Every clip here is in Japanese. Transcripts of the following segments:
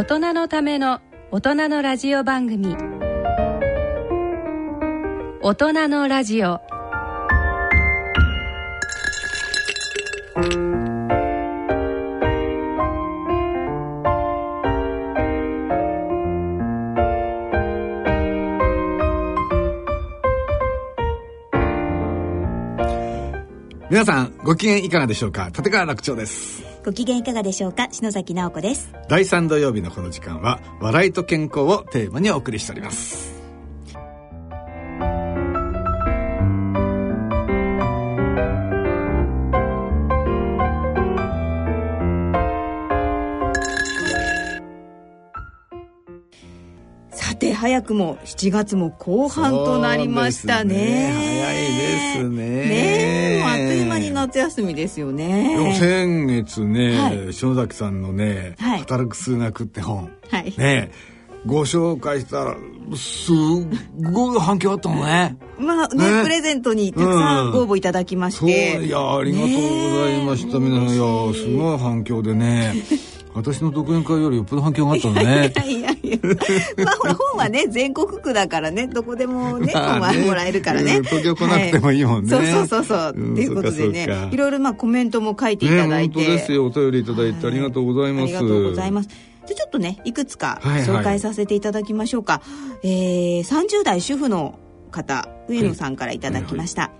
大人のための大人のラジオ番組。大人のラジオ。皆さんご機嫌いかがでしょうか？立川楽長です。ご機嫌いかがでしょうか？篠崎直子です。第3土曜日のこの時間は笑いと健康をテーマにお送りしております。くも7月も後半となりましたね。ね。早いですね。ねえもうあっという間に夏休みですよね。先月ね、はい。篠崎さんのね、はい。働く数学って本、はい。ねご紹介したらすっごい反響あったのね。まあねね。プレゼントにたくさんご応募いただきましそうて、いやありがとうございました、皆さんいやすごい反響でね私の独演会よりよっぽど反響があったのね。いやいやまあほら 本はね全国区だからねどこでもね本はもらえるからね、うん東京来なくてもいいもんね。はい。そうそうそうそう、うんっていうことでね。いろいろまあコメントも書いていただいて、ね本当ですよ。お便りいただいてありがとうございます、ありがとうございます。じゃあちょっとねいくつか紹介させていただきましょうか、えー、30代主婦の方上野さんからいただきました、え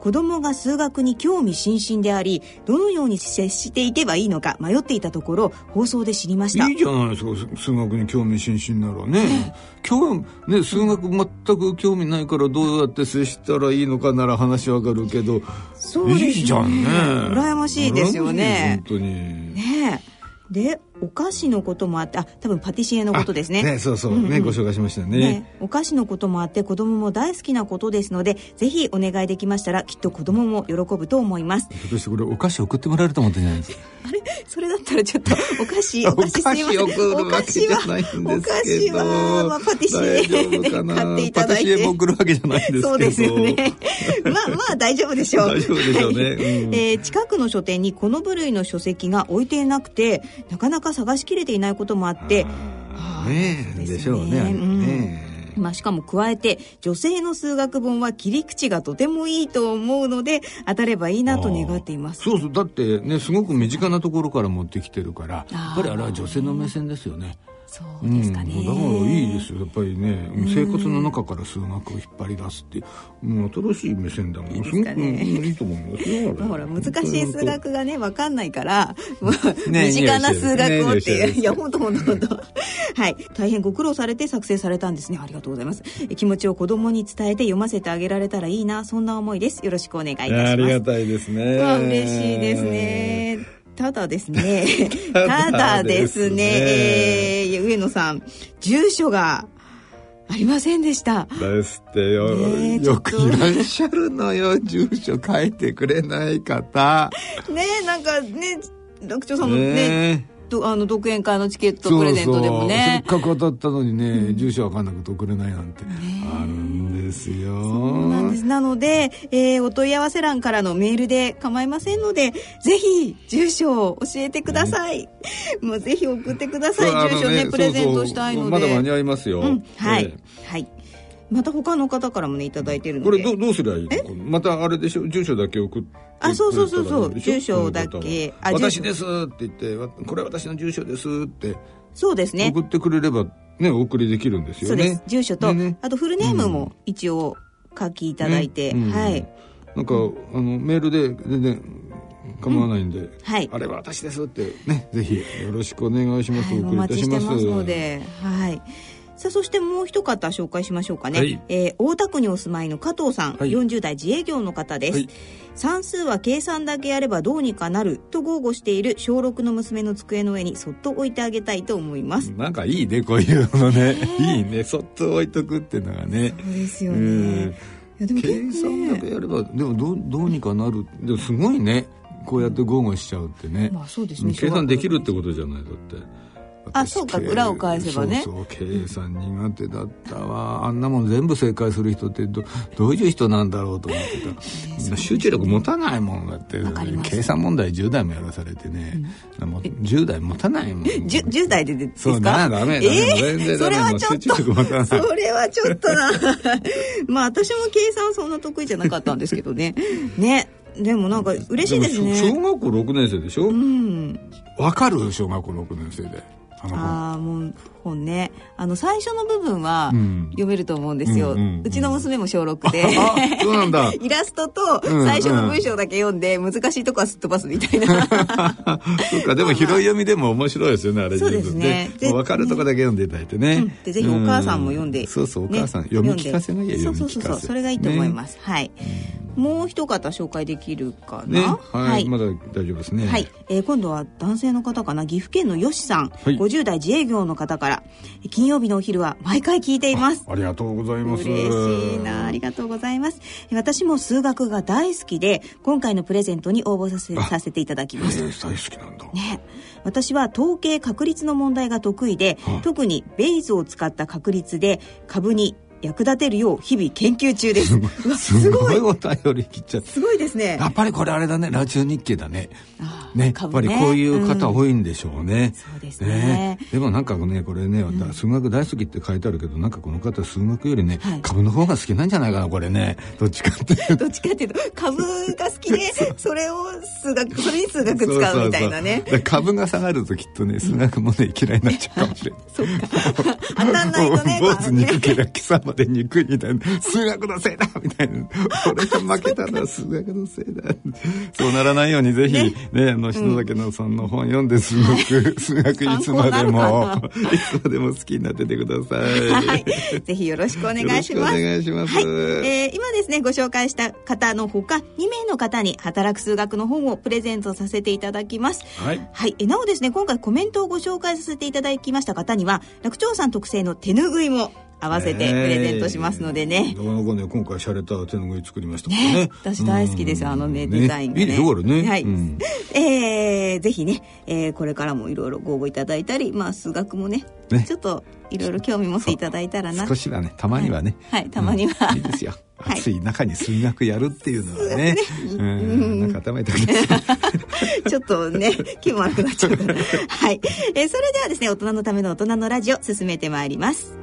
子供が数学に興味津々でありどのように接していけばいいのか迷っていたところ放送で知りました。いいじゃないですか数学に興味津々ならね。今日ね数学全く興味ないからどうやって接したらいいのかなら話わかるけどそうですね。いいじゃんね。羨ましいですよね。本当に。ねえ。でお菓子のこともあってあ多分パティシエのことですね。ねそうそう、うんうんねご紹介しましたね。ね、お菓子のこともあって子供も大好きなことですのでぜひお願いできましたらきっと子供も喜ぶと思います。ひょっとしてこれお菓子送ってもらえると思ってないですか？あれ？それだったらちょっと お菓子おお菓子菓すいません。子送るわけじゃないんですけど。お菓子は、まあ、パティシエで買っていただいパティシエても送るわけじゃないんですけど。そうですよね。まあまあ大丈夫でしょう。大丈夫でしょうね。はいうん。えー近くの書店にこの部類の書籍が置いていなくてなかなか探しきれていないこともあってあーねでしょうね。まあ、しかも加えて女性の数学本は切り口がとてもいいと思うので当たればいいなと願っています。そうそう。だってねすごく身近なところから持ってきてるからやっぱりあれは女性の目線ですよねそうですかね、うん、だからいいですよ。やっぱりね生活の中から数学を引っ張り出すっていうもう新しい目線だもんいいですごくうんいいと思いますよほら難しい数学がね分かんないから、ね身近な数学をってねいう、ねいや本当本当本当はい。大変ご苦労されて作成されたんですね。ありがとうございます。え気持ちを子供に伝えて読ませてあげられたらいいなそんな思いです。よろしくお願いいたします。ありがたいですね。嬉しいですね ただですね。たただだでですすね。ねえー上野さん住所がありませんでした。ですってよ、ねえよくいらっしゃるのよ。住所書いてくれない方。ねえなんかね学長さんもねねあの独演会のチケットプレゼントでもね。せっかく当たったのにね、住所わかんなくて送れないなんて。あるんですよ。なんです。なので、えーお問い合わせ欄からのメールで構いませんのでぜひ住所を教えてください、もうぜひ送ってください。住所ねプレゼントしたいので。まだ間に合いますよ、うん。はい、え。はいまた他の方からもねいただいてるえので。これどどうすりゃいいの？またあれでしょ？住所だけ送ってあそうそうそうそう。住所だけ。私ですって言ってわこれ私の住所ですって。そうですね。送ってくれればねお送りできるんですよね。そうです。住所と、でね。あとフルネームも一応書きいただいて、ね。うん。はい。なんかあのメールで全然構わないんで、はい。あれは私ですってねぜひよろしくお願いします、はい、お待ちしてますすので、はい。さあ、そしてもう一方紹介しましょうかね。はい。えー大田区にお住まいの加藤さん、はい。40代自営業の方です。はい。算数は計算だけやればどうにかなると豪語している小6の娘の机の上にそっと置いてあげたいと思います。なんかいいねこういうのね。いいね。そっと置いとくっていうのがね。そうですようん。ね。いやでも計算だけね、やればでもどうどうにかなるでもすごいね。こうやって豪語しちゃうってね、まあそうですね。計算できるってことじゃないだってあそうか裏を返せばね。そうそう計算苦手だったわ。あんなもん全部正解する人ってどどういう人なんだろうと思ってた。集中力持たないもんだって。計算問題10代もやらされてね、うん、もう10代持たないもん。10, 10代でですか？そうだダメダメ、えー、それはちょっとそれはちょっとな。まあ私も計算そんな得意じゃなかったんですけどね。ね。でもなんか嬉しいですね。小学校6年生でしょ？うん。わかる？小学校6年生でああもう本ね。あの最初の部分は読めると思うんですよ、うんうんうん、ちの娘も小6で。そうなんだ。イラストと最初の文章だけ読んで、難しいとこはすっ飛ばすみたいな。そうかでも拾い読みでも面白いですよねあれそうですね。分かるとこだけ読んでいただいてね、うん、でぜひお母さんも読んで、そうそうお母さん、ね、読み聞かせがいいそうそうそうそうそれがいいと思います、ね、はい、もう一方紹介できるかな、ね、はい、はい、まだ大丈夫ですね。はい、えー、今度は男性の方かな？岐阜県のよしさん、はい、50代自営業の方から金曜日のお昼は毎回聞いています。ありがとうございます。嬉しいな。ありがとうございます。私も数学が大好きで今回のプレゼントに応募させさせていただきます、えー、大好きなんだ。ね。私は統計確率の問題が得意で、はあ、特にベイズを使った確率で株に役立てるよう日々研究中です。すごい。お便り切っちゃってすごいですね。やっぱりこれあれだねラジオ日経だね。ねやっぱりこういう方多いんでしょうね、そうですね。でもなんかねこれね、数学大好きって書いてあるけどなんかこの方数学よりね、株の方が好きなんじゃないかなこれね。どっちかっていう どっちかっていうと株が好きで それを数学それに数学使うみたいなね。株が下がるときっとね数学もね嫌いになっちゃうかもしれない。そっか。当たんないとね坊主憎けりゃ貴様まで憎いみたいな数学のせいだ。みたいな俺が負けたのは数学のせいだ。そうならないようにぜひねね。あの篠崎のさんの本読んで数学、数学いつまでもいつまでも好きになっててください、はい、ぜひよろしくお願いします。お願いします、はい、えー、今ですねご紹介した方のほか2名の方に働く数学の本をプレゼントさせていただきます。はい、はい、えなおですね今回コメントをご紹介させていただきました方には楽長さん特製の手ぬぐいも合わせてプレゼントしますのでね。なかなかね、今回洒落た手ぬぐい作りましたね。ね私大好きです、あのね、デザインが、ね。いいでしね。はい。うん、えー、ぜひね、えー、これからもいろいろご応募いただいたり、まあ、数学もね、ねちょっといろいろ興味持っていただいたらな。少しはね、たまにはね。はい、はい、たまには、うん。いいですよ。暑い中に数学やるっていうのはね、うん、なんか頭痛くなっちょっとね、気分悪くなっちゃうから。はい。えー、それではですね、大人のための大人のラジオ進めてまいります。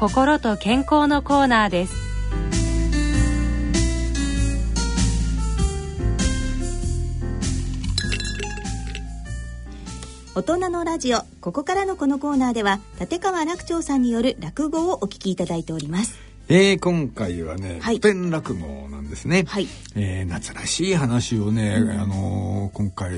心と健康のコーナーです。大人のラジオここからのこのコーナーでは立川楽長さんによる落語をお聞きいただいております。えー、今回はね、はい、古典落語なんですね、はい、えー、夏らしい話をね、うん、あのー、今回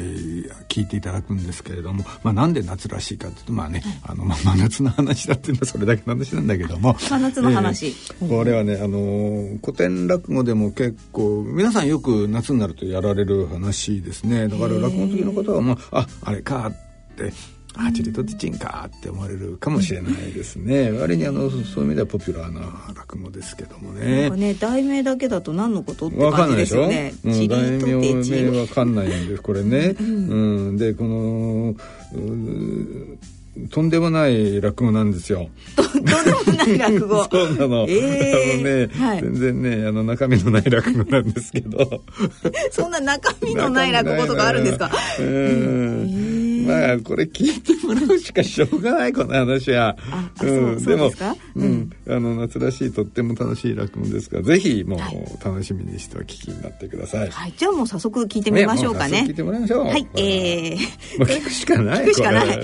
聞いていただくんですけれども、まあ、なんで夏らしいかっていうとまあね、あのまあ、真夏の話だっていうのはそれだけの話なんだけども。真夏の話、えー、これはね、あのー、古典落語でも結構皆さんよく夏になるとやられる話ですね。だから落語好きの方は、まあ、ああれかってあチリとティチンかって思われるかもしれないですね。割にあのそういう意味ではポピュラーな落語ですけどもね。ね題名だけだと何のことってわかん感じでないですしょ、よねうん、題とテチ名わかんないんですこれね、うん。でこのうとんでもない落語なんですよ。とんでもない落語。そうなの。えー。あのね、はい。全然ね、あの中身のない落語なんですけど。そんな中身のない落語とかあるんですか？うん。まあ、これ聞いてもらうしかしょうがない、この話は。ああそうそうですか？うん。あの、夏らしい、とっても楽しい落語ですから、ぜひ、もうはい、楽しみにしてお聞きになってください。はいじゃあもう早速聞いてみましょうかね聞いてもらいましょう。はいえー もう聞くしかない。聞くしかない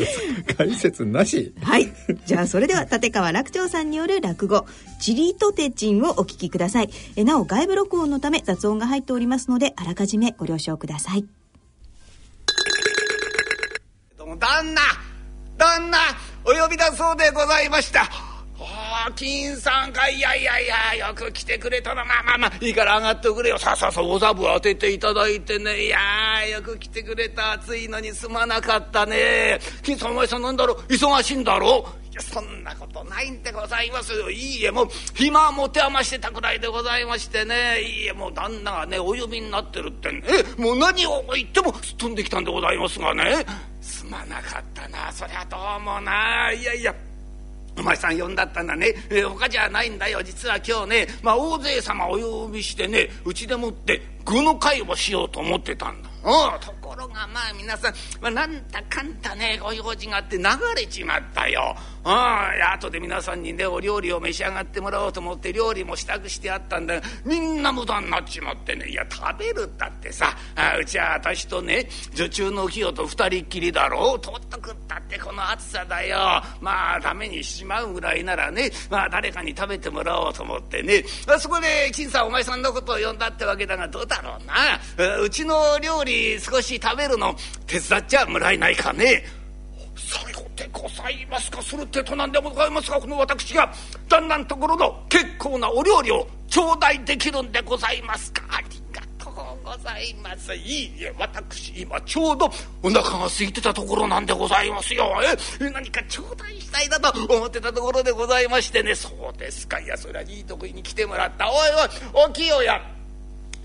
解説なし。はい。じゃあ、それでは、立川楽長さんによる落語、チリとテチンをお聞きください。えなお、外部録音のため雑音が入っておりますので、あらかじめご了承ください。どうも旦那旦那お呼びだそうでございました。金さんかいやいやいやよく来てくれたな。まあまあまあいいから上がってくれよ。さあさあさあお座布当てていただいてね。いやよく来てくれた暑いのにすまなかったね。金さんお前さんなんだろう？忙しいんだろ？ういやそんなことないんでございます。よいいえもう暇持て余してたくらいでございましてね。いいえもう旦那がねお呼びになってるってね。もう何を言ってもすっ飛んできたんでございますがね。すまなかったな。そりゃどうもな。いやいやお前さん呼んだったんだね、えー他じゃないんだよ。実は今日ね、まあ、大勢様お呼びしてねうちでもって具の会をしようと思ってたんだ。うん、ところがまあ皆さん、まあ、なんだかんだねご用事があって流れちまったよ。うん、いや後で皆さんにねお料理を召し上がってもらおうと思って料理も支度してあったんだがみんな無駄になっちまってね。いや食べるったってさあうちは私とね女中の清と二人っきりだろうとっとくったってこの暑さだよ。まあダメにしちまうぐらいならねまあ誰かに食べてもらおうと思ってね。あそこで金さんお前さんのことを呼んだってわけだがどうだだろうな。うちの料理少し食べるの手伝っちゃもらえないかね。さようでございますか？するってとなんでございますがこの私が旦那のところの結構なお料理を頂戴できるんでございますか？ありがとうございます。いいえ私今ちょうどお腹が空いてたところなんでございますよ。え何か頂戴したいなと思ってたところでございましてね。そうですか。いやそれはいいとこに来てもらった。おいおいお清や。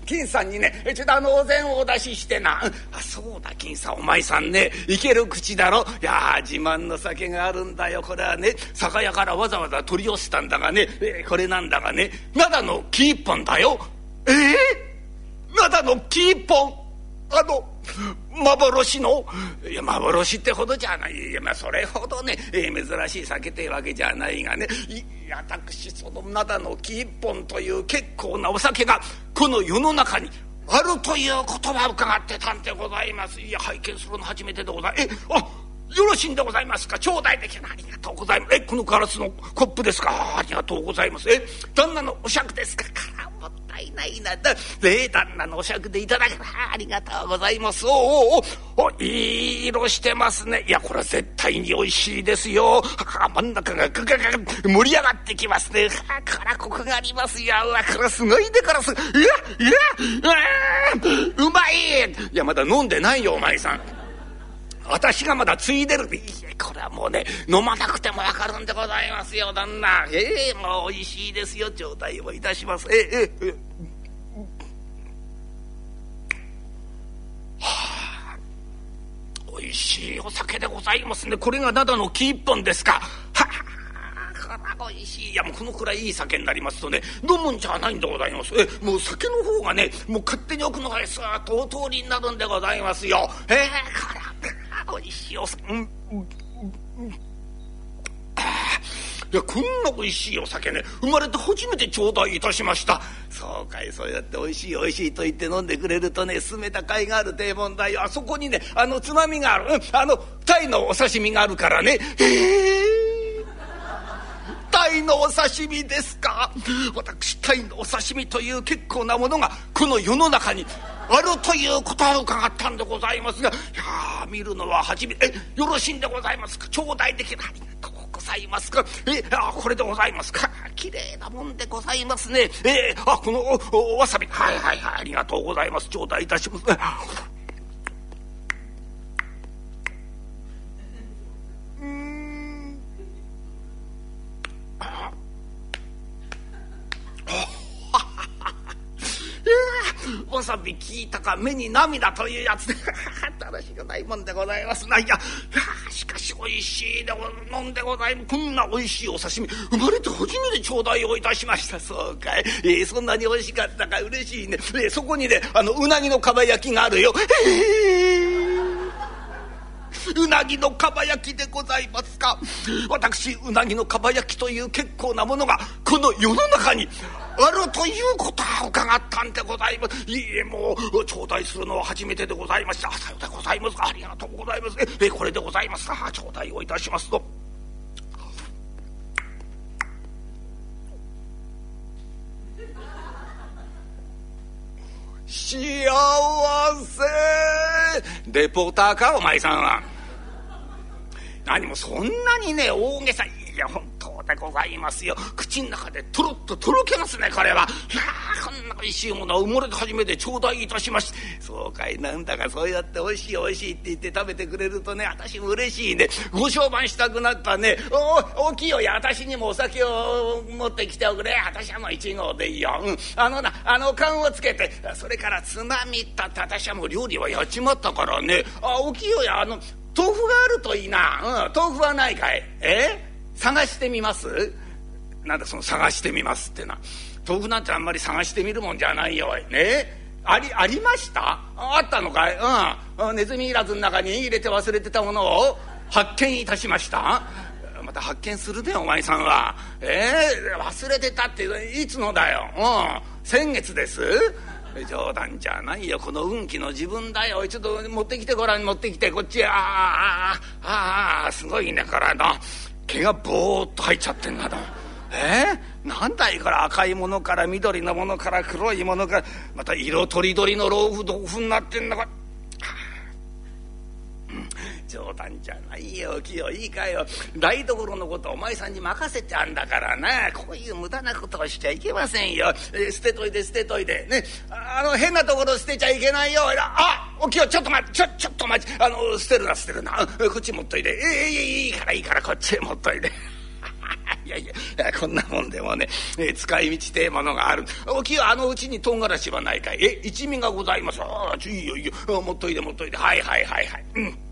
金さんにね、ちょっとあのお膳をお出ししてな。あ、そうだ、金さん、お前さんね、いける口だろ。いや、自慢の酒があるんだよ。これはね、酒屋からわざわざ取り寄せたんだがね、えーこれなんだがね、灘の木一本だよ。ええ灘の木一本あの、幻のいや、幻ってほどじゃない。いや、まあ、それほどね、えー珍しい酒ってわけじゃないがね、い私、その灘の木一本という結構なお酒が、この世の中にあるということは伺ってたんでございます。いや、拝見するの初めてでござい。え、あよろしいんでございますか？頂戴できるありがとうございます。え、このガラスのコップですか？ありがとうございます。え、旦那のお酌ですか？からもったいないな。だえ、旦那のお酌でいただけるありがとうございます。おおおおいい色してますね。いや、これ絶対に美味しいですよ。は真ん中がグガガガ盛り上がってきますね。はからコクがありますよ。うわ、これすごいでからす。いや、いや、うわうまいいや、まだ飲んでないよ、お前さん。私がまだ継いでる。いやこれはもうね飲まなくてもわかるんでございますよ旦那。ええもう美味しいですよ頂戴をいたします。ええええはあ美味しいお酒でございますね。これが灘の木一本ですか。はあこれ美味しい。いやもうこのくらいいい酒になりますとね飲むんじゃないんでございます。えもう酒の方がねもう勝手に奥の方へスーッとお通りになるんでございますよ。ええこれ子にしよううんうんうん。あいやこんなおいしいお酒ね生まれて初めて頂戴いたしました。そうかいそうやっておいしいおいしいと言って飲んでくれるとね進めた甲斐がある定問だよ。あそこにねあのつまみがある、うん、あの鯛のお刺身があるからね。へえ鯛のお刺身ですか？私鯛のお刺身という結構なものがこの世の中にあるということを伺ったんでございますがいやー見るのは初めてえよろしいんでございますか？頂戴できるありがとうございますか？えあこれでございますか？綺麗なもんでございますね。えあこのおおわさび。はいはいはいありがとうございます。頂戴いたします。わさび聞いたか目に涙というやつで 楽しくないもんでございますな。いや しかしおいしいでご飲んでございます。こんなおいしいお刺身生まれて初めて頂戴をいたしました。そうかい、えー、そんなにおいしかったか嬉しいね、えー、そこにねあのうなぎのかば焼きがあるよ。えーうなぎのかば焼きでございますか。私うなぎのかば焼きという結構なものがこの世の中にあるということは伺ったんでございます。いいえもう頂戴するのは初めてでございました。さようでございます。ありがとうございます。えこれでございますか。頂戴をいたしますと。幸せ。レポーターかお前さんは。何もそんなにね大げさいや本当でございますよ。口の中でとろっととろけますね彼は。はあこんなおいしいものは生まれて初めて頂戴いたしましてそうかいなんだかそうやっておいしいおいしいって言って食べてくれるとね私も嬉しいね。ご商売したくなったね。おおいや私にもお酒を持ってきておくれ。私はもう一合でいいよ、うん、あのなあの缶をつけてそれからつまみったって私はもう料理はやっちまったからね。あおよ。やあの豆腐があるといいな、うん、豆腐はないかい。え？探してみます？なんだその探してみますってな。豆腐なんてあんまり探してみるもんじゃないよい。ね？ありありました？あったのかい？うん。ネズミいらずの中に入れて忘れてたものを発見いたしました。また発見するでお前さんは。え？ー、忘れてたっていつのだよ。うん。先月です。冗談じゃないよ。この運気の自分だよ。ちょっと持ってきてごらん持ってきて。こっちああああすごいねこれの。毛がぼーっと入っちゃってんだなえー、何だいこれ赤いものから緑のものから黒いものからまた色とりどりの老夫豆腐になってんだこれ。冗談じゃないよ清いいかよ台所のことお前さんに任せてあんだからなこういう無駄なことをしちゃいけませんよ、えー、捨てといて捨てといてねあの変なところ捨てちゃいけないよあお清ちょっと待ってちょちょっと待ってあの捨てるな捨てるなこっち持っといてえー、いいからいいからこっちへ持っといて。いやいや、こんなもんでもね、えー、使い道ってえものがある。おきよ、あのうちに唐辛子はないかい。え、一味がございます。ああ、いいよいいよ。持っといて持っといて。はいはいはいはい。うん。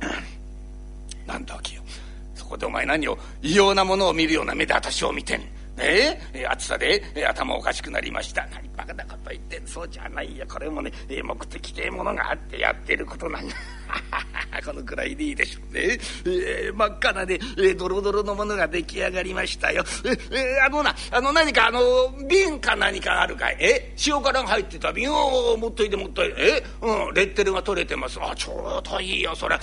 そこでお前何を異様なものを見るような目で私を見てん？え？え暑さで、頭おかしくなりました。何バカなこと言ってんそうじゃないよ。これもね、え目的というものがあってやってることなんだ。このくらいでいいでしょうね、えー、真っ赤なね、えー、ドロドロのものが出来上がりましたよ。ええー、あのなあの何かあの瓶か何かあるかい？え塩辛が入ってた瓶？を持っといて持っといて。えうんレッテルが取れてます。あちょうどいいよそれ。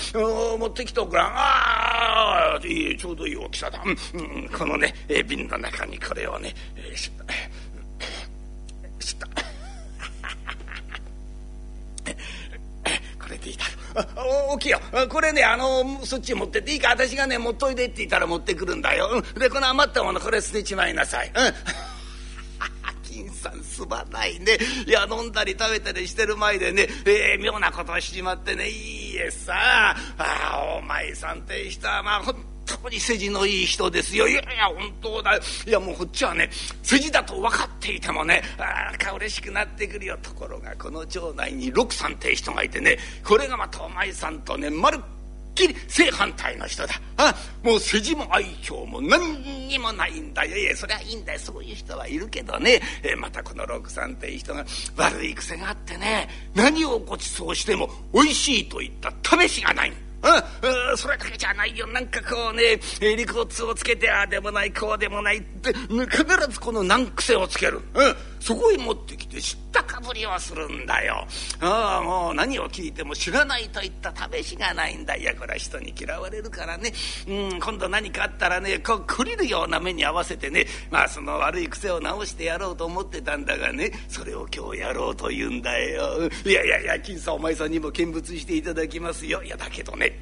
持ってきとくらああいいちょうどいい大きさだ、うん、うん、このね、え、瓶の中にこれをね、えー、お,おきよ。これねあのそっち持ってっていいか。私がね持っといでって言ったら持ってくるんだよ、でこの余ったものこれ捨てちまいなさい。うん。金さんすまないね。いや飲んだり食べたりしてる前でね、えー、妙なことをしちまってね。いいえさ。あお前さんって人はまあほん当に筋のいい人ですよ。いやいや本当だ。いやもうこっちはね筋だと分かっていてもねああ嬉しくなってくるよ。ところがこの町内に六さんって人がいてねこれがまたお前さんとねまるっきり正反対の人だ。あもう筋も愛嬌も何にもないんだよ。いやそりゃいいんだよ。そういう人はいるけどね、えまたこの六さんっていう人が悪い癖があってね何をごちそうしてもおいしいと言った試しがない。んだうん、それだけじゃないよ。なんかこうね理屈をつけてああでもないこうでもないって必ずこの難癖をつける、うん、そこへ持ってきて知ったかぶりをするんだよ。ああもう何を聞いても知らないといった試しがないんだ。いやこれは人に嫌われるからね。うん今度何かあったらねこうくりるような目に合わせてねまあその悪い癖を直してやろうと思ってたんだがねそれを今日やろうと言うんだよ。いやいやいや金さんお前さんにも見物していただきますよ。いやだけどね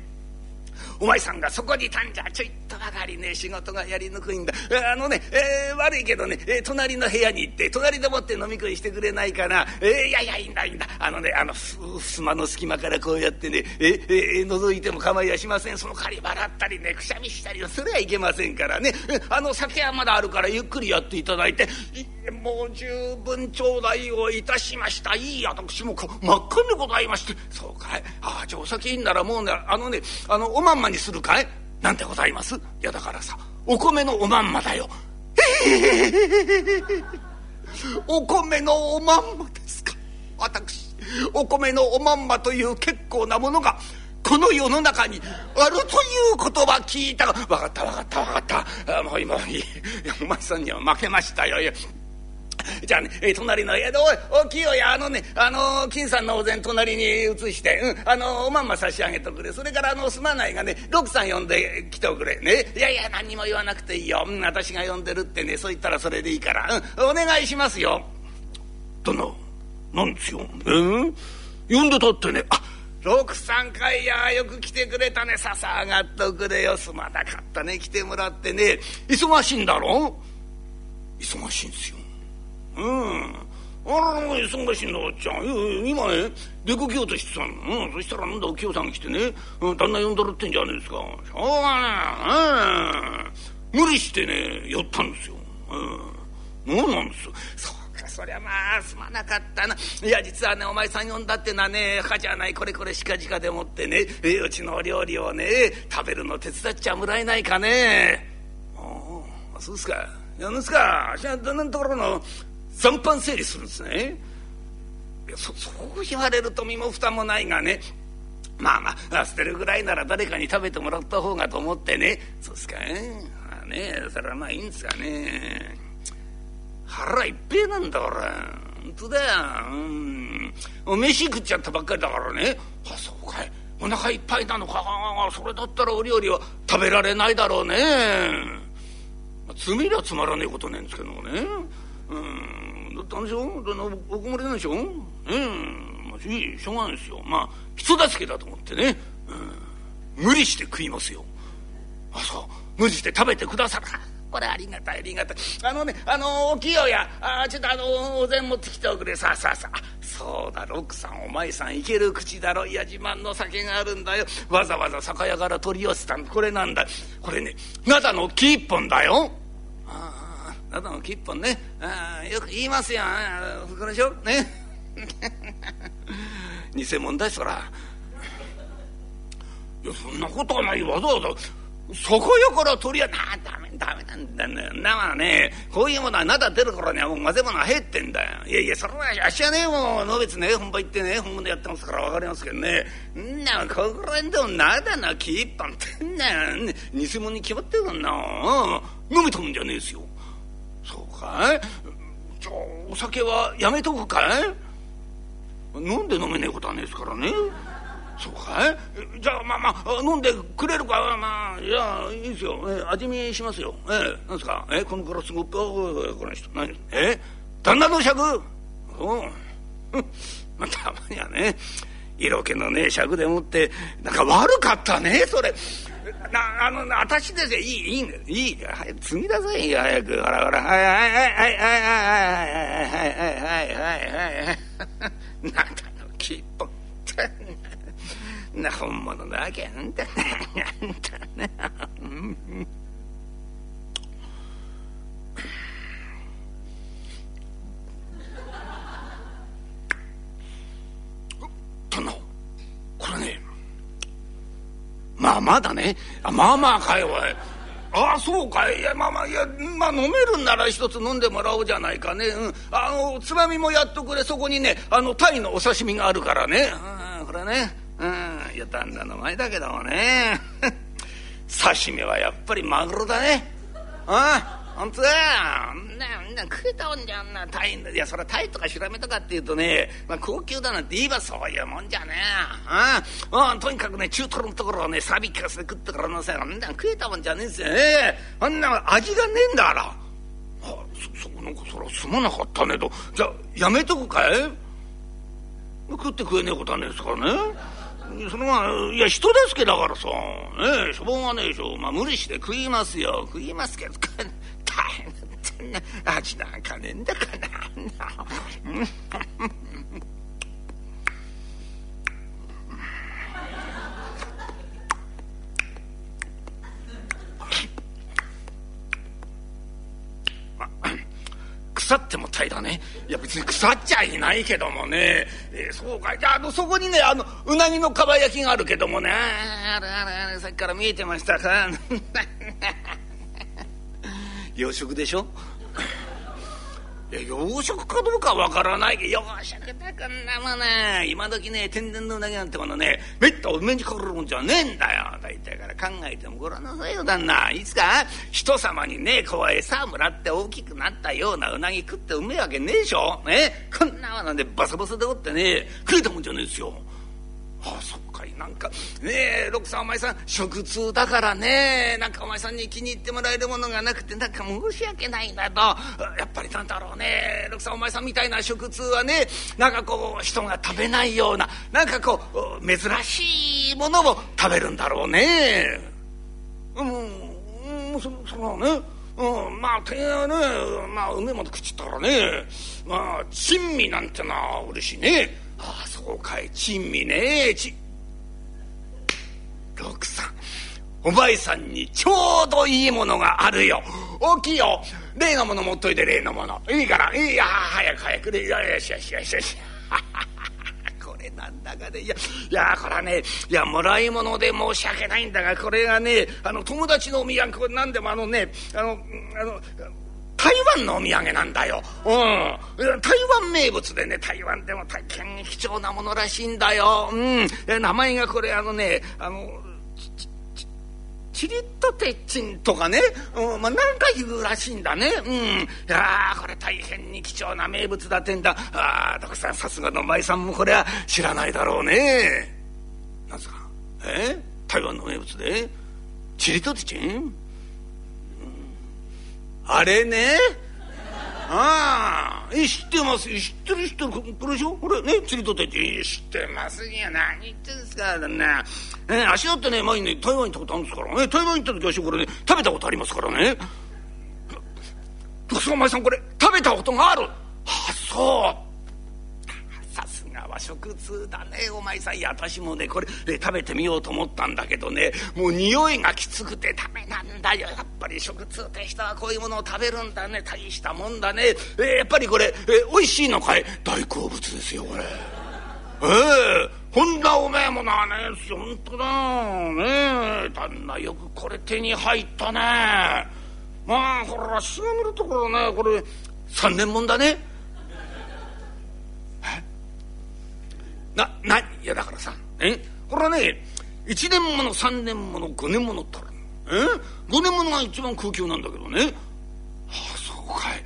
お前さんがそこにいたんじゃちょいとばかね仕事がやりにくいんだ。あのね、えー、悪いけどね、えー、隣の部屋に行って隣でもって飲み食いしてくれないかな、えー、いやいやいいんだいいんだ。あのねあのふ襖の隙間からこうやってねえー、えー、覗いても構いやしません。その借り払ったりねくしゃみしたりそれはいけませんからね。あの酒はまだあるからゆっくりやっていただいてもう十分頂戴をいたしました。いい私も真っ赤でございまして。そうかい。ああじゃあお酒いいんならもうねあのねあのおまんまにするかい？なんてございます？いやだからさお米のおまんまだよ。お米のおまんまですか？私お米のおまんまという結構なものがこの世の中にあるということは聞いたが分かった分かった分かったもう今いいお前さんには負けましたよいや。じゃあね、えー、隣の部屋で、おい、おきよや、あのね、あのー、金さんのお膳隣に移して、うん、あのー、おまんま差し上げとくれ。それから、あの、すまないがね、六さん呼んで来ておくれ。ね。いやいや、何にも言わなくていいよ。うん、私が呼んでるってね、そう言ったらそれでいいから。うん、お願いしますよ。殿、なんですよ。うん呼んでたってね、あ六三回やよく来てくれたねささ上がっとくれよすまなかったね来てもらってね忙しいんだろ？忙しいんですようん。あら忙しいんだおっちゃん。今ね出かけようとしてたの、うん、そしたらなんだお清さん来てね、うん、旦那呼んどるってんじゃねえですか。しょうがねえ、うん、無理してね寄ったんですよ、うん、そうなんです？よそうかそりゃまあすまなかったな。いや実はねお前さん呼んだってのはねはじゃない。これこれしかじかでもってね。えうちの料理をね食べるの手伝っちゃもらえないかね。ああそうですか。やんですか。じゃあ旦那のところの？残飯整理するんですね。いやそそう言われると身も蓋もないがねまあまあ捨てるぐらいなら誰かに食べてもらった方がと思ってね。そうっすかね。まあねそれはまあいいんですがね。腹いっぺえなんだ俺本当だよ。うん。飯食っちゃったばっかりだからね。あそうかい。お腹いっぱいなのか。それだったらお料理は食べられないだろうね。罪りゃつまらねえことねえんですけどもね。うんだってあれでしょお困りなんでしょう？んまあしょうがないですよ。まあ人助けだと思ってね、うん、無理して食いますよ。あそう無理して食べてくださるこれありがたいありがたい。あのねあのお清やあちょっとあのお膳持ってきておくれ。さあさあさあ。そうだ六さんお前さんいける口だろ。いや自慢の酒があるんだよ。わざわざ酒屋から取り寄せたんこれなんだ。これね灘の木一本だよ。ああ灘の木一本ね。あよく言いますよ袋でしょ？ね。偽物だしそら。いやそんなことはないわざわざそこよから取りやなダメダメなんだよなまあねこういうものはなだ出る頃にはもう混ぜ物は入ってんだよ。いやいやそれはあっしはねもうのべつね本場行ってね本物やってますから分かりますけどね。んなここら辺でもなだな木一本ってんな。偽物に決まってるからな。飲めたもんじゃねえですよ。かい？じゃあお酒はやめとくかい？飲んで飲めねえことはねえですからね。そうかい？じゃあまあまあ飲んでくれるか？まあいやいいですよ、え味見しますよ。えー、なんですか？えこのガラスごっこ？の人。何？え旦那の尺う。ん まあたまにはね色気のね尺でもってなんか悪かったねそれ。なあの私ですよ。いいいいんだよ。いい早く積み出せよ。早く。ほらほら。はいはいはいはいはいはいはいはいはいはいはいはいなんだのきっとな本物なわけなんだなんだな殿これねまあまだね。まあまあかよおい。ああそうかい。やまあまあいやまあ飲めるんなら一つ飲んでもらおうじゃないかね、うん、あのつまみもやっとくれ。そこにねあの鯛のお刺身があるからね、うん、これね。うん。いや旦那の前だけどもね。刺身はやっぱりマグロだね。ああ本当だなな食えたもんじゃんなタイいやそれタイとかシラメとかっていうとね、まあ、高級だなんて言えばそういうもんじゃねえ。うん、うん、とにかくね中トロのところをねサビ聞かせて食ってからのさあんな食えたもんじゃねえんすよねあんな味がねえんだから。あそそこなんかそれはすまなかったねと。じゃあやめとくかい？食って食えねえことはねえですからね。それはいや人ですけだからさ。ねえしょうがねえでしょ。まあ無理して食いますよ。食いますけど。味なんかねえんだからな。腐ってもたいだねいや別に腐っちゃいないけどもね、えー、そうかじゃあのそこにねあのうなぎのかば焼きがあるけどもねあれあれあれさっきから見えてましたか洋食でしょ？いや洋食かどうかわからないけど洋食だこんなもんね。今時ね天然のうなぎなんてものねめったお目にかかるもんじゃねえんだよ。大体から考えてもごらんなさいよ旦那。いつか人様にねこう餌もらって大きくなったようなうなぎ食ってうめえわけねえでしょ？ね？こんなものでバサバサでおってね食えたもんじゃねえですよ。ああそっかい。なんかねえ六さんお前さん食通だからね。なんかお前さんに気に入ってもらえるものがなくてなんか申し訳ないなとやっぱりなんだろうね。六さんお前さんみたいな食通はねなんかこう人が食べないようななんかこう珍しいものを食べるんだろうね。うん、そそのね。うん、まあ、てはね、まあ、梅まで食っちったからね、まあ、珍味なんてのは嬉しいね。ああそうかい。珍味ねえ。ち六さんお前さんにちょうどいいものがあるよ。大きいよ。例のもの持っといて例のもの。いいから。いいや早く早く。でよしよしよしよしこれなんだかね。いやいやこれはねいやもらい物で申し訳ないんだがこれがねあの友達のお土産何でもあのねあのあの台湾のお土産なんだよ。うん。台湾名物でね、台湾でも大変貴重なものらしいんだよ。うん。名前がこれあのね、あの、チリッとてっちんとかね、うん、まあ、なんか言うらしいんだね。うん。いやこれ大変に貴重な名物だってんだ。ああ、徳さん、さすがの舞さんもこれは知らないだろうね。なんすか？え？台湾の名物で？チリッとてちん？あれね。ああ知ってます。知ってる知ってるこれでしょ？これね釣りとって知ってますよ。何言ってんですか旦那、ね、足だってね前にね台湾行ったことあるんですからね。台湾行った時足これね。食べたことありますからね。お前さんこれ食べたことがある。あそう和食通だね。お前さんいや私もねこれ、え食べてみようと思ったんだけどね。もう匂いがきつくてダメなんだよ。やっぱり食通って人はこういうものを食べるんだね。大したもんだね、えー、やっぱりこれ、えー、美味しいのかい？大好物ですよこれ。ええー、こんなうめえものはね。本当だ。ねえ。旦那よくこれ手に入ったね。まあこれはしがみるところね。これ3年もんだね。な、な、いやだからさ、え？これはね、1年もの、3年もの、5年ものったら、え ?5 年ものが一番空級なんだけどね。はあ、そうかい。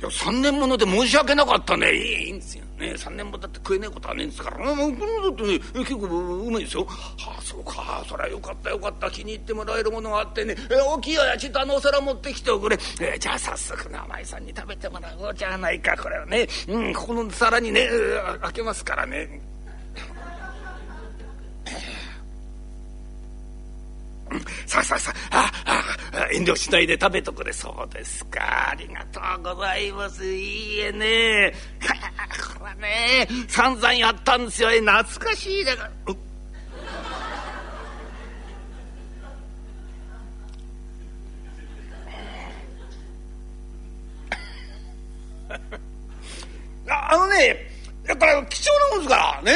いや、3年もので申し訳なかったね。いいんですよ。ね、3年もだって食えねえことはねえんですから。もう、このだってね、結構うまいですよ。はあ、そうか。そりゃよかったよかった。気に入ってもらえるものがあってね。え大きいよや、ちょっとあのお皿持ってきておくれ。えー、じゃあ早速名前さんに食べてもらおうじゃないか。これはね。うん、ここの皿にね、開けますからね。さあさあさあああ遠慮しないで食べとくれそうですか。ありがとうございます。いいえね。これね。散々やったんですよ。懐かしいだから あのねやっぱり貴重なもんですからね。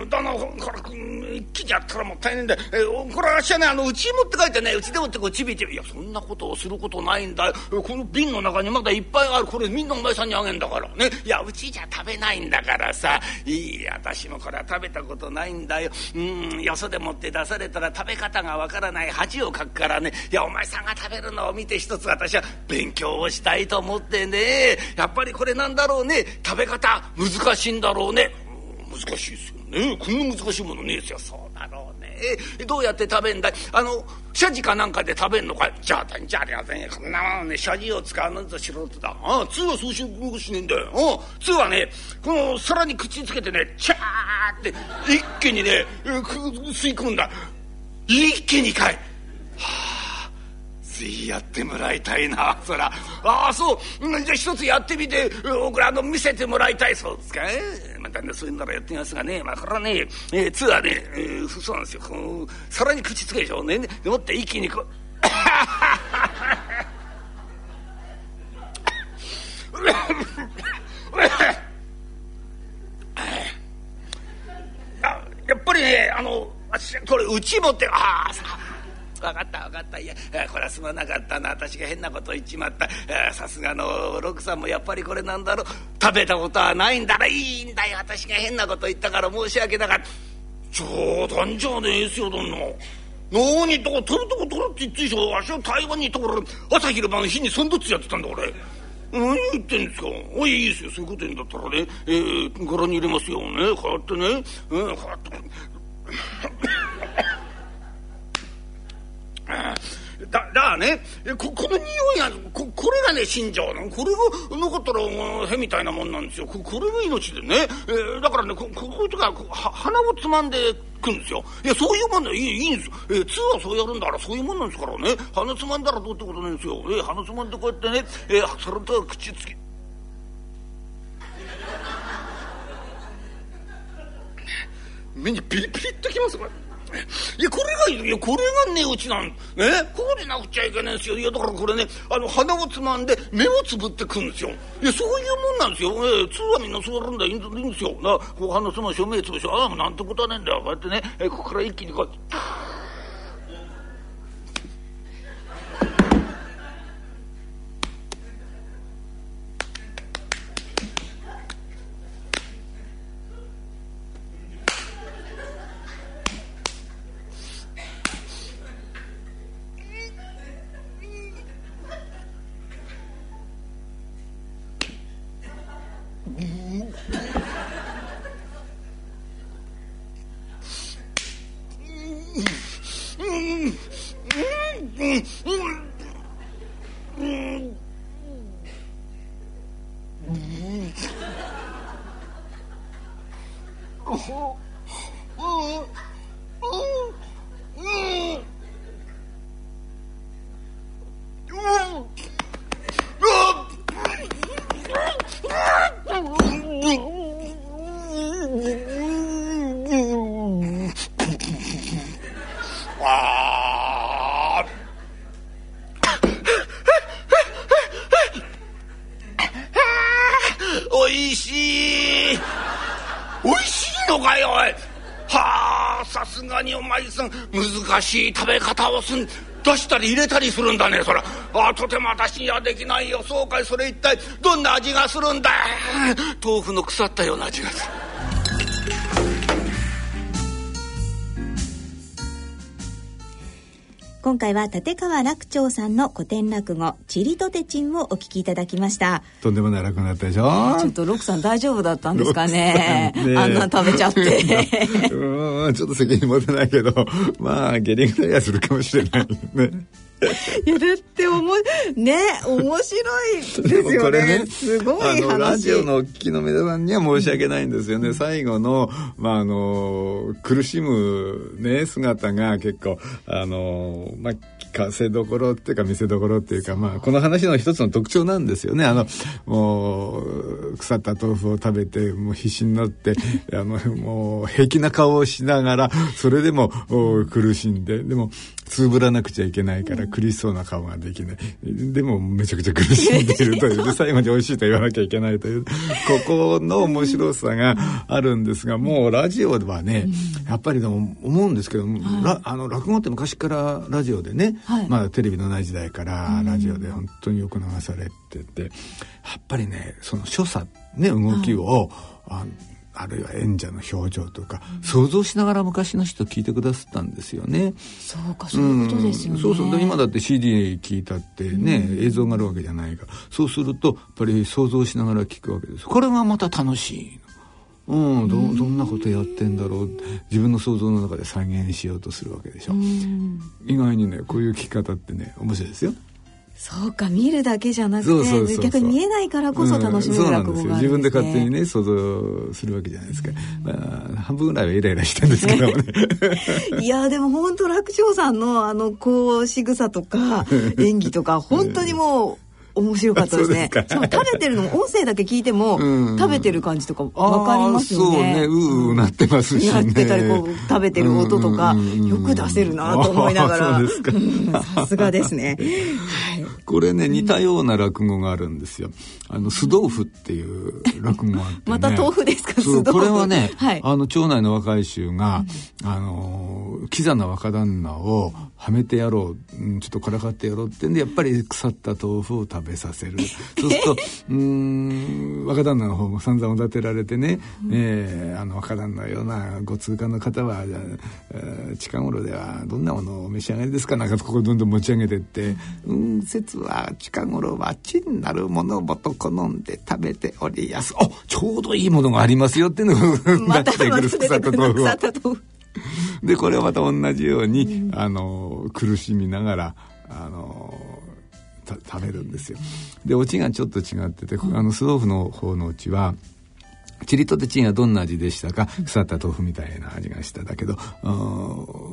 うん。だのこれ一気にやったらもったいないんだよ、えー、これはあっしはねあのうち持って帰ってねうちでもってこうちびちび。いやそんなことをすることないんだよ。この瓶の中にまだいっぱいある。これみんなお前さんにあげんだからね。いやうちじゃ食べないんだからさ。いい私もこれは食べたことないんだよ。うん。よそでもって出されたら食べ方がわからない。恥をかくからね。いやお前さんが食べるのを見て一つ私は勉強をしたいと思ってね。やっぱりこれなんだろうね。食べ方難しいんだろうね。難しいですよね。こんな難しいものねえですよそうだろうね。どうやって食べんだい？あの謝辞かなんかで食べんのかい？じゃあじゃありません。よこんなものね謝辞を使うなんぞ素人だ。ああ通はそうし動しねえんだよ。あ通はねこの皿に口つけてねチャーって一気にね吸い込んだ。一気にかい。はあぜひやってもらいたいな。そら。ああそう。じゃあ一つやってみて。これあの見せてもらいたいそうですか。またねそういうならやってみますがね。まあこれはね、えー、ツアーね、えー、そうなんですよ。この皿に口つけでしょね。でもって一気にこう。やっぱりねあのこれうちもってああさあ分かった分かった。いやこれはすまなかったな。私が変なこと言っちまった。さすがの六さんもやっぱりこれなんだろう。食べたことはないんだろいいんだよ。私が変なこと言ったから申し訳なかった。冗談じゃねえすよどんな。何言ったか取るとこ取るって言ってでしょ。わしは台湾に行ったから朝昼晩日にサンドイッチやってたんだ俺。何言ってんですか。おいいいですよ。そういうこと言うんだったらね、えー、柄に入れますよ。ね。こうやってね、うん、こうやって。だだからねここの匂いがここれがね死んじゃうのこれがなかったらへみたいなもんなんですよ。ここれが命でね、えー、だからねここういう時は鼻をつまんでくんですよ。いやそういうもんはいいいいんですよ、えー、通はそうやるんだからそういうもんなんですからね。鼻つまんだらどうってことないんですよ、えー、鼻つまんでこうやってね、えー、それと口つき。目にピリピリっときますこれ。いやこれがいやこれが値打ちなんね。こうでなくちゃいけないんですよ。いやだからこれねあの鼻をつまんで目をつぶってくんですよ。いやそういうもんなんですよ、えー、通はみんな座るんだ。いいんですよ。なこう鼻つましょ目つぶしょああなんてことはねえんだよ。こうやってね、えー、ここから一気にこう難しい食べ方をすん出したり入れたりするんだねそら。あとても私にはできないよ。そうかいそれ一体どんな味がするんだ？豆腐の腐ったような味がする。今回は立川楽長さんの古典落語「チリとてちん」をお聞きいただきました。とんでもない落語だったでしょ？ちょっとロクさん大丈夫だったんですかね。ねあんな食べちゃって。うんちょっと責任持てないけど。まあ下痢ぐらいはするかもしれないね やるって思う。ね面白いですよね。ねすごい話。ラジオのお聞きの皆さんには申し訳ないんですよね。最後の,、まあ、あの苦しむ、ね、姿が結構あの、まあ、聞かせどころっていうか見せどころっていうか、まあ、この話の一つの特徴なんですよね。あのもう腐った豆腐を食べてもう必死になってあのもう平気な顔をしながらそれでも苦しんで。でもつぶらなくちゃいけないから苦しそうな顔ができない。でもめちゃくちゃ苦しんでいるという。で最後に美味しいと言わなきゃいけないという。ここの面白さがあるんですがもうラジオではねやっぱりでも思うんですけど、らあの落語って昔からラジオでね、はい。まあテレビのない時代からラジオで本当によく流されててやっぱりねその所作ね動きを、ああるいは演者の表情とか、想像しながら昔の人聞いてくださったんですよね。そうかそういうことですよね、うん。そうそう。で今だって CD 聞いたってね、映像があるわけじゃないから。そうするとやっぱり想像しながら聞くわけです。これがまた楽しいの。うん。どどんなことやってんだろう。自分の想像の中で再現しようとするわけでしょ。意外にねこういう聞き方ってね面白いですよそうか見るだけじゃなくて逆に見えないからこそ楽しめる落語がある自分で勝手にね想像するわけじゃないですか、まあ、半分ぐらいはイライラしてるんですけどもね。いやでも本当楽勝さんのあのこう仕草とか 演技とか本当にもう面白かったですね。そうですか。その食べてるのも音声だけ聞いても、うん。食べてる感じとかわかりますよね。そうね。ううなってますしね。やってたりこう食べてる音とか、よく出せるなと思いながら。あーそうですか。うんさすがですね。はい。これね似たような落語があるんですよ。あの酢豆腐っていう落語があって、ね、また豆腐ですか？酢豆腐これはね、はい。あの町内の若い衆が、あのキザな若旦那をはめてやろう、うんちょっとからかってやろうってんでやっぱり腐った豆腐を食べさせる。そうするとうーん若旦那の方も散々おだてられてね、えーあの若旦那のようなご通過の方は、えー近頃ではどんなものをお召し上がりですか？なんかここどんどん持ち上げてって「うん説は近頃はちんなるものもと好んで食べておりやす」おちょうどいいものがありますよっていうのをま 出したてくる。腐った豆腐を腐った豆腐。でこれはまた同じように、あの苦しみながらあのた食べるんですよ。でオチがちょっと違ってて、あの酢豆腐の方のオチはチリとてチンはどんな味でしたか？腐った豆腐みたいな味がしただけどう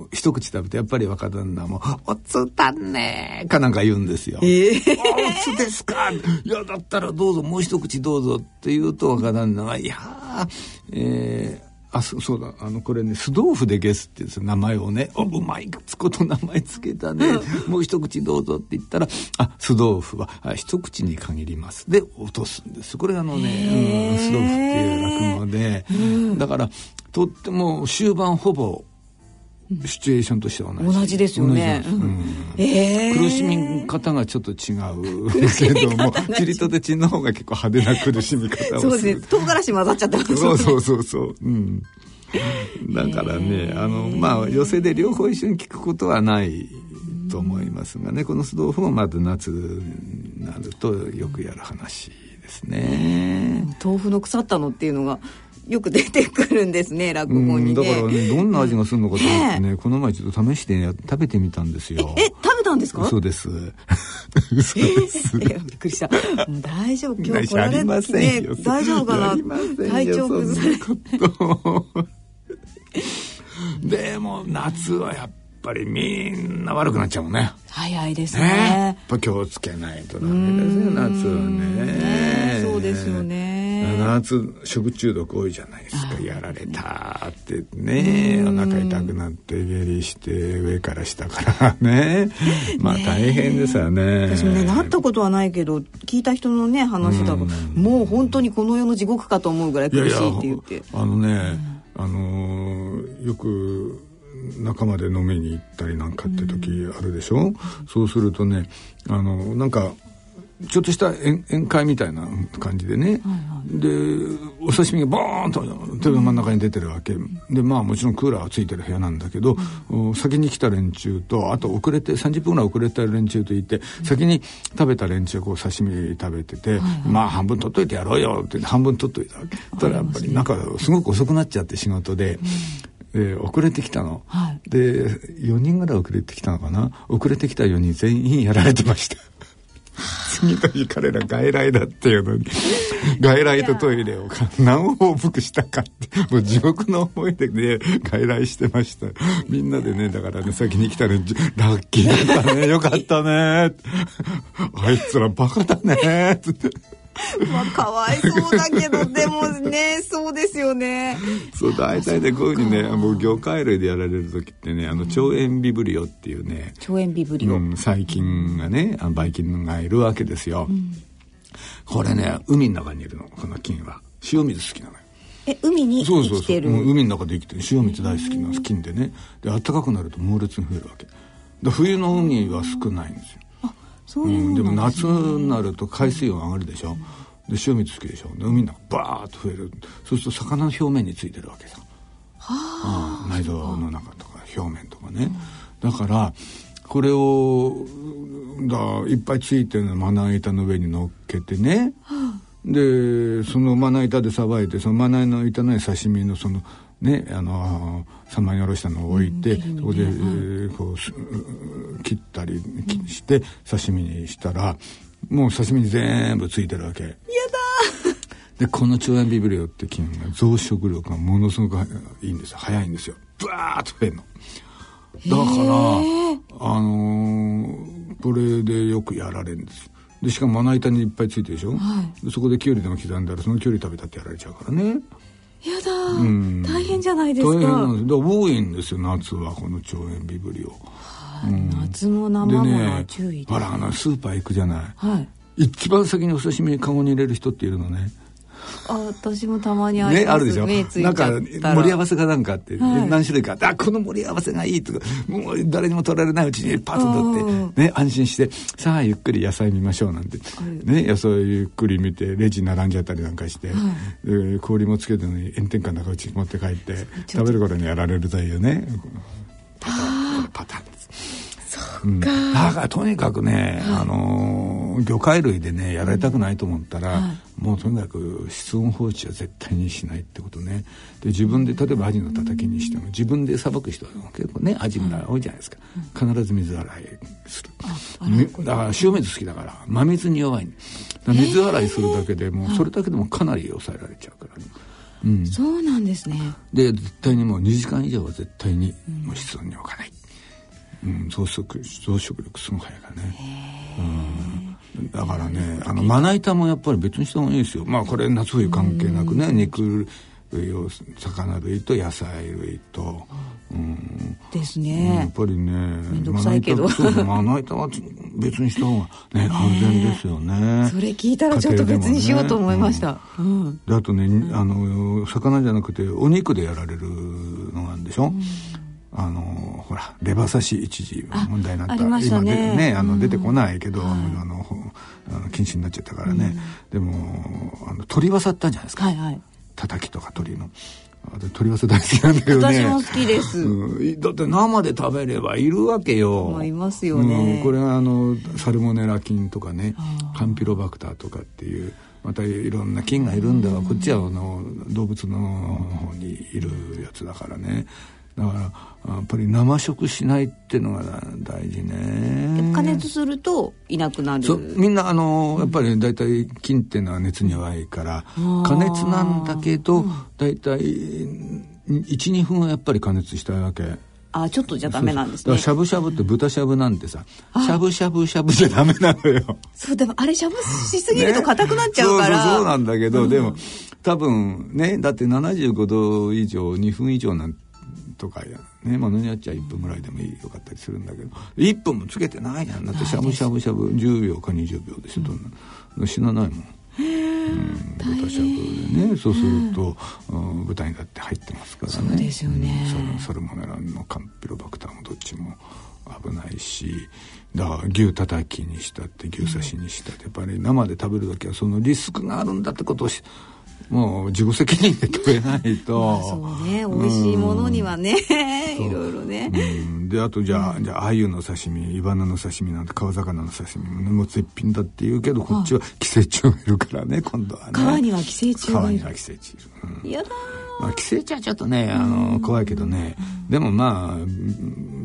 ん一口食べてやっぱり若旦那も「おつだね」かなんか言うんですよ。ええおつですか？いやだったらどうぞもう一口どうぞって言うと若旦那が「いやーえーあそそうだ。あのこれね酢豆腐でゲスって言うんですよ名前をね「おうまいこと名前つけたね、もう一口どうぞ」って言ったら「あ酢豆腐はあ一口に限ります」で落とすんです。これあのね、うん、酢豆腐っていう落語で、だからとっても終盤ほぼシチュエーションとしては同じ同じです。よね苦しみ方がちょっと違うけどもチリと。てチンの方が結構派手な苦しみ方をする。そうです。ね。唐辛子混ざっちゃってますそうそうそうそう。うん。だからねあのまあ寄席で両方一緒に聞くことはないと思いますがねこの酢豆腐もまず夏になるとよくやる話ですね。豆腐の腐ったのっていうのがよく出てくるんですね落語にね。うんだからねどんな味がするのかと思ってねねこの前ちょっと試してね食べてみたんですよ。え食べたんですか？そうです。嘘です。えびっくりした。大丈夫 今日来られ。ね大丈夫かな？体調崩され。でも夏はやっぱりみんな悪くなっちゃうもんね。早いですね。やねっ。ぱ気をつけないとダメですよ夏はね。そうですよね。夏食中毒多いじゃないですか。やられたってね。お腹痛くなって下痢して上から下からね。まあ大変ですよね。私もねなったことはないけど聞いた人のね話だともう本当にこの世の地獄かと思うぐらい苦しいって言って。あのね、あのーよく仲間で飲みに行ったりなんかって時あるでしょ、そうするとねあのなんかちょっとした宴宴会みたいな感じでね、でお刺身がボーンとテーブル真ん中に出てるわけ。でまあもちろんクーラーはついてる部屋なんだけど、お先に来た連中とあと遅れて30分ぐらい遅れた連中といて先に食べた連中がこう刺身食べてて、まあ半分取っといてやろうよって半分取っといたわけ。そしたらやっぱりなんかすごく遅くなっちゃって仕事で。で遅れてきたの、はい。で4人ぐらい遅れてきたのかな。遅れてきた4人全員やられてました次の日彼ら外来だっていうのに外来とトイレを何往復したかって。もう地獄の思いでね外来してました。みんなでねだからね先に来たらラッキーだったね。よかったね。あいつらバカだね。つって。まあかわいそうだけどでもねそうですよね。そう大体ねこういうふうにねもう魚介類でやられる時ってねあの腸炎ビブリオっていうね、腸炎ビブリオ、うん、細菌がねばい菌がいるわけですよ、これね海の中にいるのこの菌は。塩水好きなのよ。え海にそうそうそう、生きてる？うん海の中で生きてる。塩水大好きな菌でね。で暖かくなると猛烈に増えるわけ。で冬の海は少ないんですよそういううん、でも夏になると海水温上がるでしょ、で塩水好きでしょ。で海の中バーッと増える。そうすると魚の表面についてるわけさ、うん。内臓の中とか表面とかね、だからこれをだいっぱいついてるのまな板の上に乗っけてね、でそのまな板でさばいてそのまな板の刺身のそのねあの三枚におろしたのを置いて、そこで、えーこうす切ったりきして刺身にしたらもう刺身に全部ついてるわけ。やだでこの腸炎ビブリオって菌が増殖力がものすごくいいんです。よ早いんですよ。ブワーッと増えるの。だからあのーこれでよくやられるんですよ。でしかもまな板にいっぱいついてるでしょ、でそこできゅうりでも刻んだらそのきゅうり食べたってやられちゃうからねやだ、ん。大変じゃないです大変なかんです多いんですよ夏はこの腸炎ビブリオ。夏の生でもの注意です。ほらあのスーパー行くじゃない。はい。一番先にお刺身にカゴに入れる人っているのねあ私もたまにありねあるでしょ？目なんか盛り合わせがなんかあって、はい。何種類か。あってあこの盛り合わせがいいとかもう誰にも取られないうちにパッと取って、ね、安心してさあゆっくり野菜見ましょうなんて、ね、野菜ゆっくり見てレジ並んじゃったりなんかして、で氷もつけてのに炎天下の中うちに持って帰って食べる頃にやられるというね。パター。ンパターン。です。うん。だからとにかくね、あのー魚介類でねやられたくないと思ったら、もうとにかく室温放置は絶対にしないってことね。で自分で例えばアジのたたきにしても自分でさばく人は結構ねアジぐらい。多いじゃないですか、必ず水洗いする。みだから塩水好きだから真水に弱い、ね、水洗いするだけでもうそれだけでもかなり抑えられちゃうからね、うん、そうなんですね。で絶対にもう2時間以上は絶対にもう室温に置かない、うん、増殖増殖力すごい早いからね、うん、だからねあのまな板もやっぱり別にした方がいいですよ。まあこれ夏冬関係なくね肉類を魚類と野菜類と、うん、ですやねっ、ぱりねんどくさいけど。まな板は別にした方がね安全ですよね。それ聞いたらちょっと別にしようと思いました、うん。であとね、あの魚じゃなくてお肉でやられるのがあるんでしょ、あのほらレバ刺し一時問題になった。ね。今でねあのうん。出てこないけど、あのほあの禁止になっちゃったからね、でもあの鶏わさったんじゃないですか、はいはい。叩きとか鶏の。あで鶏わさ大好きなんだけどね。私も好きです、うん、だって生で食べればいるわけよ。まあいますよね。うん。これはあのサルモネラ菌とかねカンピロバクターとかっていうまたいろんな菌がいるんだわ、こっちはあの動物の方にいるやつだからねだからやっぱり生食しないっていうのが大事ね。加熱するといなくなる。そうみんなあのやっぱり大体菌っていうのは熱に弱いから加熱なんだけど大体12分はやっぱり加熱したいわけ。あちょっとじゃダメなんですね。しゃぶしゃぶって豚しゃぶなんてさしゃぶしゃぶしゃぶじゃダメなのよ。そうでもあれしゃぶしすぎると硬くなっちゃうから、ねそうそうそうなんだけど、でも多分ねだって75度以上2分以上なんとかやね。ものによっちゃ1分ぐらいでもいいよかったりするんだけど。1分もつけてないやんだって。しゃぶしゃぶしゃぶ10秒か20秒でしょどんな死なないもん。うん、豚しゃぶでね。そうすると、うん豚にだって入ってますからね。そうですよね。サルモネラのカンピロバクターもどっちも危ないし。だから牛たたきにしたって牛刺しにしたってやっぱり生で食べる時はそのリスクがあるんだってことをしもう自己責任で食べないと、そうね。美味しいものにはね、いろいろね、う。ん、であとじゃあ、じゃあ鮎の刺身イバナの刺身なんて川魚の刺身もねもう絶品だって言うけどこっちは寄生虫がいるからね今度はね。川には寄生虫がいる。川には寄生虫。いる、うん。やだまあ、寄生虫はちょっとね、あの、怖いけどね、でもまあ、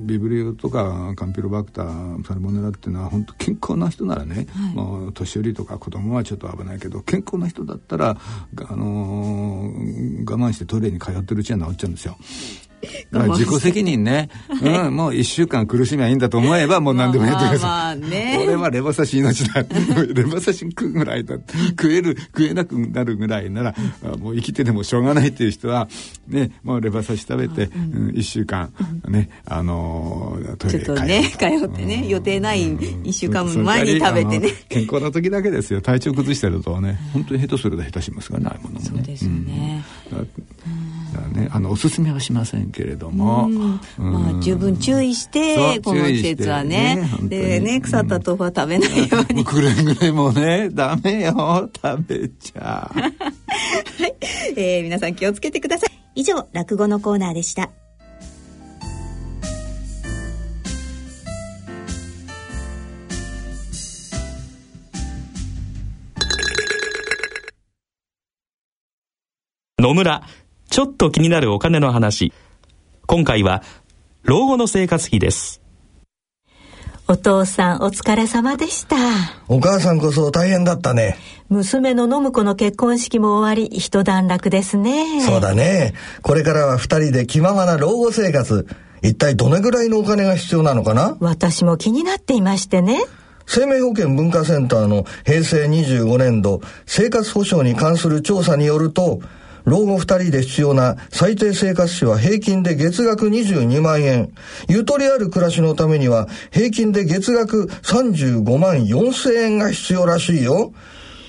ビブリオとかカンピロバクター、サルモネラっていうのは本当健康な人ならね、もう年寄りとか子供はちょっと危ないけど、健康な人だったら、あのー我慢してトイレに通ってるうちは治っちゃうんですよ。まあ、自己責任ね、うん、もう一週間苦しみはいいんだと思えばもう何でもやってください、まあまあね、俺はレバ刺し命だレバ刺し食うぐらいだ。食える食えなくなるぐらいならもう生きててもしょうがないっていう人はねもうレバ刺し食べて、うん一週間ねあのトイレちょっとね通ってね、予定ない一週間前に食べてね。健康な時だけですよ。体調崩してるとね本当に下手すると下手しますからないものもね。そうですよね、うん、ねあのおすすめはしませんけれども、まあ、十分注意してこの季節はね。ねでね腐った豆腐は食べないように、くれぐれもねダメよ食べちゃ。はい、えー、皆さん気をつけてください。以上落語のコーナーでした。野村、ちょっと気になるお金の話。今回は、老後の生活費です。お父さんお疲れ様でした。お母さんこそ大変だったね。娘の信子の結婚式も終わり、一段落ですね。そうだね。これからは二人で気ままな老後生活。一体どれぐらいのお金が必要なのかな？私も気になっていましてね。生命保険文化センターの平成25年度生活保障に関する調査によると、老後二人で必要な最低生活費は平均で月額22万円。ゆとりある暮らしのためには平均で月額35万4千円が必要らしいよ。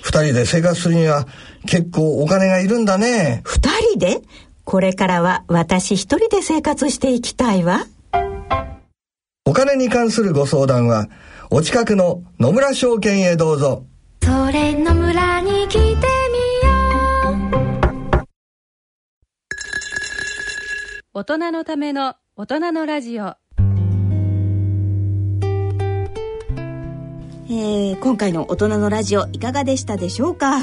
二人で生活するには結構お金がいるんだね。二人で？これからは私一人で生活していきたいわ。お金に関するご相談は、お近くの野村証券へどうぞ。それ野村に来て大人のための大人のラジオ、えー、今回の大人のラジオいかがでしたでしょうか？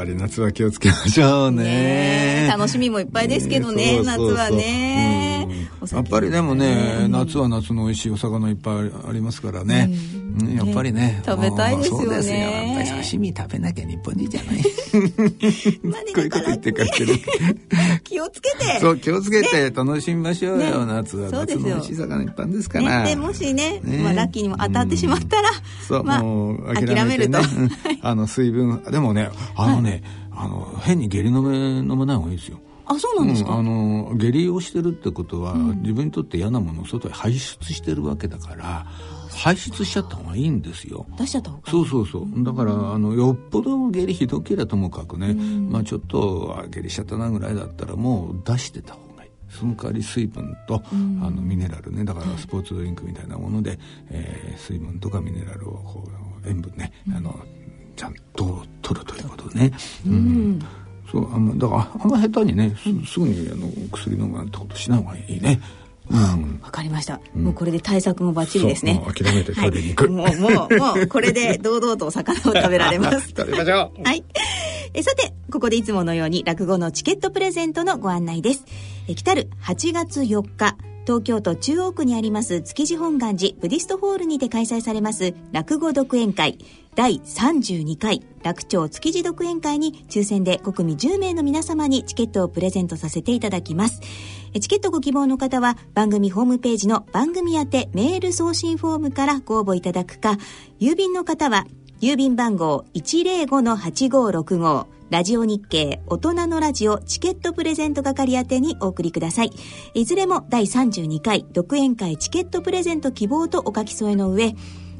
ぱり夏は気をつけましょうね。ね楽しみもいっぱいですけどね、夏はね、やっぱりでもね、夏は夏の美味しいお魚いっぱいありますからね、うん、やっぱりね。食べたいですよね。そうですよ。やっぱり刺身食べなきゃ日本人じゃない。まあ、ね、こういうこと言ってかってる。気をつけて。そう気をつけて楽しみましょうよ、ね、夏は。夏の美味しい魚いっぱいですから、ね、でもしねまあ、ラッキーにも当たってしまったら、そう、まあ、もう諦めると、あの水分でもねあのね、はい、あの変に下痢飲め飲まない方がいいですよ。あそうなんですか、うん、あの下痢をしてるってことは、うん、自分にとって嫌なものを外へ排出してるわけだから排出しちゃった方がいいんですよ。出しちゃった方がそうそうそう。だからあのよっぽど下痢ひどければともかくね、うん、まあちょっと下痢しちゃったなぐらいだったらもう出してた方がいい。その代わり水分と、あのミネラルね。だからスポーツドリンクみたいなもので、えー、水分とかミネラルをこう塩分ね、あのちゃんと取るということね。うん。そうあんまだからあんま下手にねすぐにあの薬飲むなんてことしない方がいいね。わ、うん、かりました、うん、もうこれで対策もバッチリですね。諦めてトイレに行く、はい、もうもうもうこれで堂々とお魚を食べられます。食べましょう。はい。えさてここでいつものように落語のチケットプレゼントのご案内です。え来たる8月4日東京都中央区にあります築地本願寺ブディストホールにて開催されます落語独演会第32回楽町築地独演会に抽選で5組10名の皆様にチケットをプレゼントさせていただきます。チケットご希望の方は番組ホームページの番組宛てメール送信フォームからご応募いただくか、郵便の方は郵便番号105-8565ラジオ日経大人のラジオチケットプレゼント係宛てにお送りください。いずれも第32回独演会チケットプレゼント希望とお書き添えの上、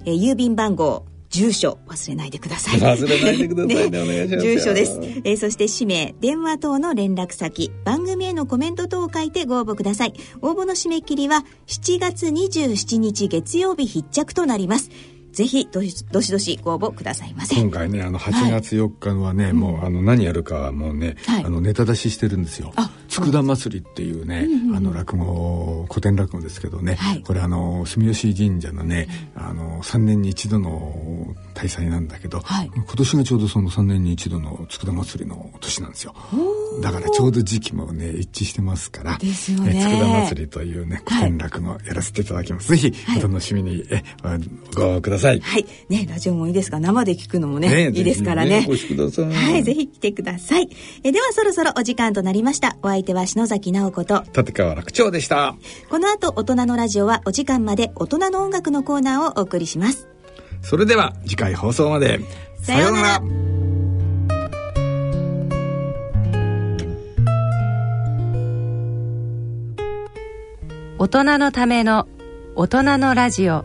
え郵便番号住所忘れないでください。忘れないでくださいね。ねお願いします。住所です。えー、そして氏名、電話等の連絡先、番組へのコメント等を書いてご応募ください。応募の締め切りは7月27日月曜日必着となります。ぜひどしどしどしご応募くださいませ。今回ねあの8月4日はね、はい、もうあの何やるかはもうね、あのネタ出ししてるんですよ。佃祭りっていうね、うんうん、あの落語古典落語ですけどね、はい、これあの住吉神社のね、あの3年に一度の大祭なんだけど、はい、今年がちょうどその3年に一度の佃祭りの年なんですよ。だからちょうど時期もね一致してますからですよね。佃祭りというね古典落語やらせていただきます、はい、ぜひお楽しみに、えご応募くださいはい。ねラジオもいいですが生で聞くのもね、ね、いいですからね。お越しください。はいぜひ来てください。えではそろそろお時間となりました。お相相手は篠崎直子と立川楽長でした。この後大人のラジオはお時間まで大人の音楽のコーナーをお送りします。それでは次回放送まで。さようなら。大人のための大人のラジオ